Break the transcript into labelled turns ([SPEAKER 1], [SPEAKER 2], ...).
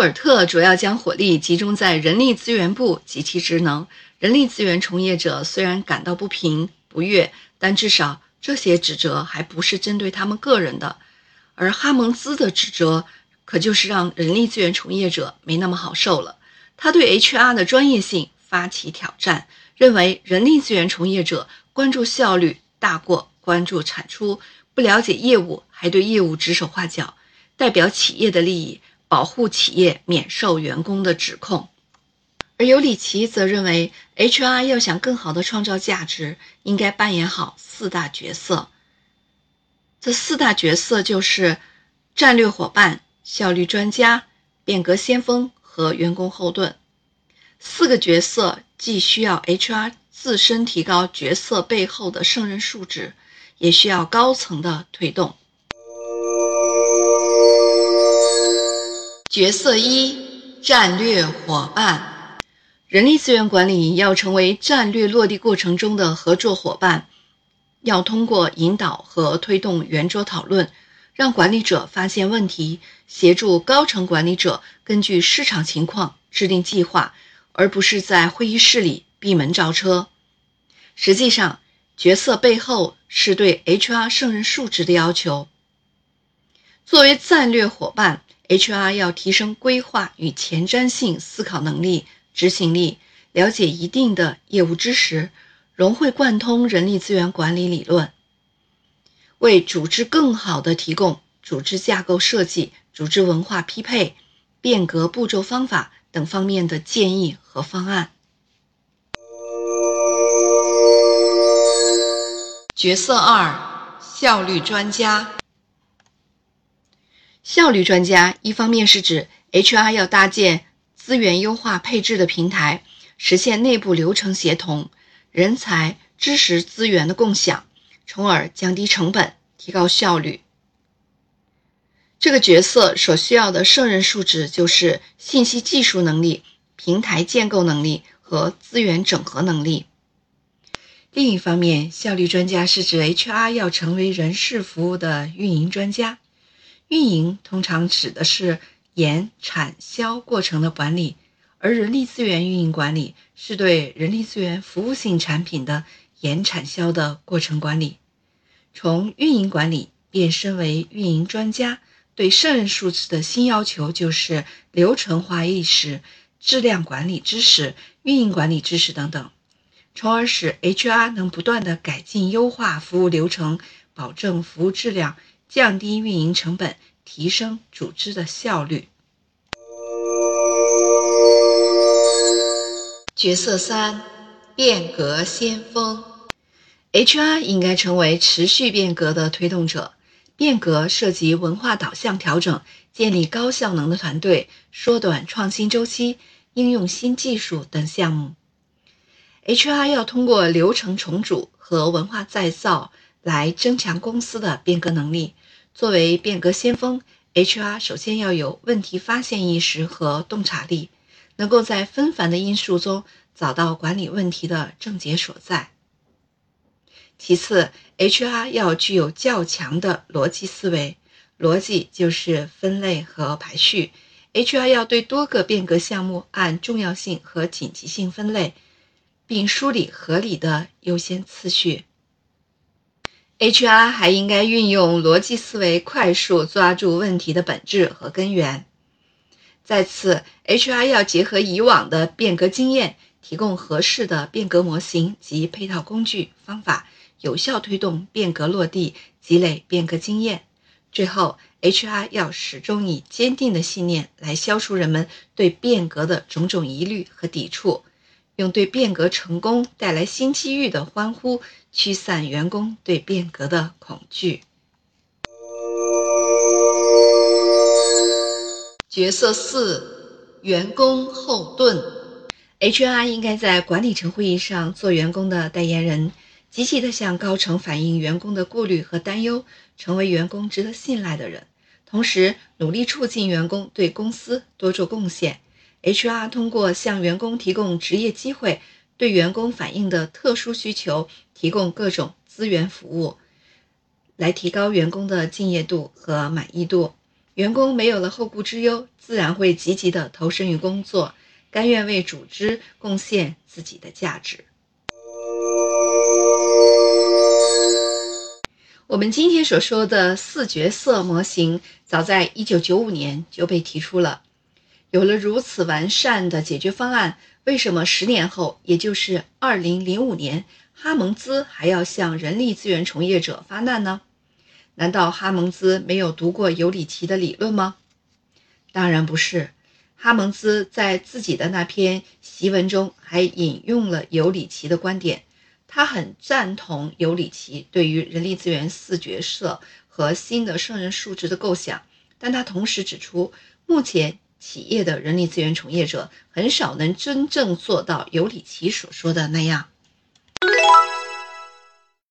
[SPEAKER 1] 尔特主要将火力集中在人力资源部及其职能。人力资源从业者虽然感到不平不悦，但至少这些指责还不是针对他们个人的。而哈蒙兹的指责，可就是让人力资源从业者没那么好受了。他对 HR 的专业性发起挑战，认为人力资源从业者关注效率大过关注产出，不了解业务还对业务指手画脚，代表企业的利益，保护企业免受员工的指控。而尤里奇则认为，HR 要想更好地创造价值，应该扮演好四大角色。这四大角色就是战略伙伴、效率专家、变革先锋和员工后盾。四个角色既需要 HR 自身提高角色背后的胜任素质，也需要高层的推动。角色一：战略伙伴。人力资源管理要成为战略落地过程中的合作伙伴。要通过引导和推动圆桌讨论，让管理者发现问题，协助高层管理者根据市场情况制定计划，而不是在会议室里闭门造车。实际上，角色背后是对 HR 胜任素质的要求。作为战略伙伴，HR 要提升规划与前瞻性思考能力、执行力，了解一定的业务知识。融会贯通人力资源管理理论，为组织更好地提供组织架构设计、组织文化匹配、变革步骤方法等方面的建议和方案。角色二：效率专家。效率专家一方面是指 HR 要搭建资源优化配置的平台，实现内部流程协同。人才、知识资源的共享，从而降低成本、提高效率。这个角色所需要的胜任素质就是信息技术能力、平台建构能力和资源整合能力。另一方面，效率专家是指 HR 要成为人事服务的运营专家。运营通常指的是研、产、销过程的管理。而人力资源运营管理是对人力资源服务性产品的研产销的过程管理，从运营管理变身为运营专家，对胜任素质的新要求就是流程化意识、质量管理知识、运营管理知识等等，从而使 HR 能不断的改进优化服务流程，保证服务质量，降低运营成本，提升组织的效率。角色三：变革先锋。HR 应该成为持续变革的推动者。变革涉及文化导向调整、建立高效能的团队、缩短创新周期、应用新技术等项目。HR 要通过流程重组和文化再造来增强公司的变革能力。作为变革先锋，HR 首先要有问题发现意识和洞察力。能够在纷繁的因素中找到管理问题的症结所在。其次，HR 要具有较强的逻辑思维，逻辑就是分类和排序。HR 要对多个变革项目按重要性和紧急性分类，并梳理合理的优先次序。HR 还应该运用逻辑思维，快速抓住问题的本质和根源。再次，HR 要结合以往的变革经验，提供合适的变革模型及配套工具方法，有效推动变革落地，积累变革经验。最后，HR 要始终以坚定的信念来消除人们对变革的种种疑虑和抵触，用对变革成功带来新机遇的欢呼，驱散员工对变革的恐惧。角色四：员工后盾。HR 应该在管理层会议上做员工的代言人，积极地向高层反映员工的顾虑和担忧，成为员工值得信赖的人。同时，努力促进员工对公司多做贡献。HR 通过向员工提供职业机会，对员工反映的特殊需求提供各种资源服务，来提高员工的敬业度和满意度。员工没有了后顾之忧，自然会积极的投身于工作，甘愿为组织贡献自己的价值。我们今天所说的四角色模型，早在1995年就被提出了。有了如此完善的解决方案，为什么十年后，也就是2005年，哈蒙兹还要向人力资源从业者发难呢？难道哈蒙兹没有读过尤里奇的理论吗？当然不是。哈蒙兹在自己的那篇檄文中还引用了尤里奇的观点。他很赞同尤里奇对于人力资源四角色和新的胜任数值的构想，但他同时指出，目前企业的人力资源从业者很少能真正做到尤里奇所说的那样。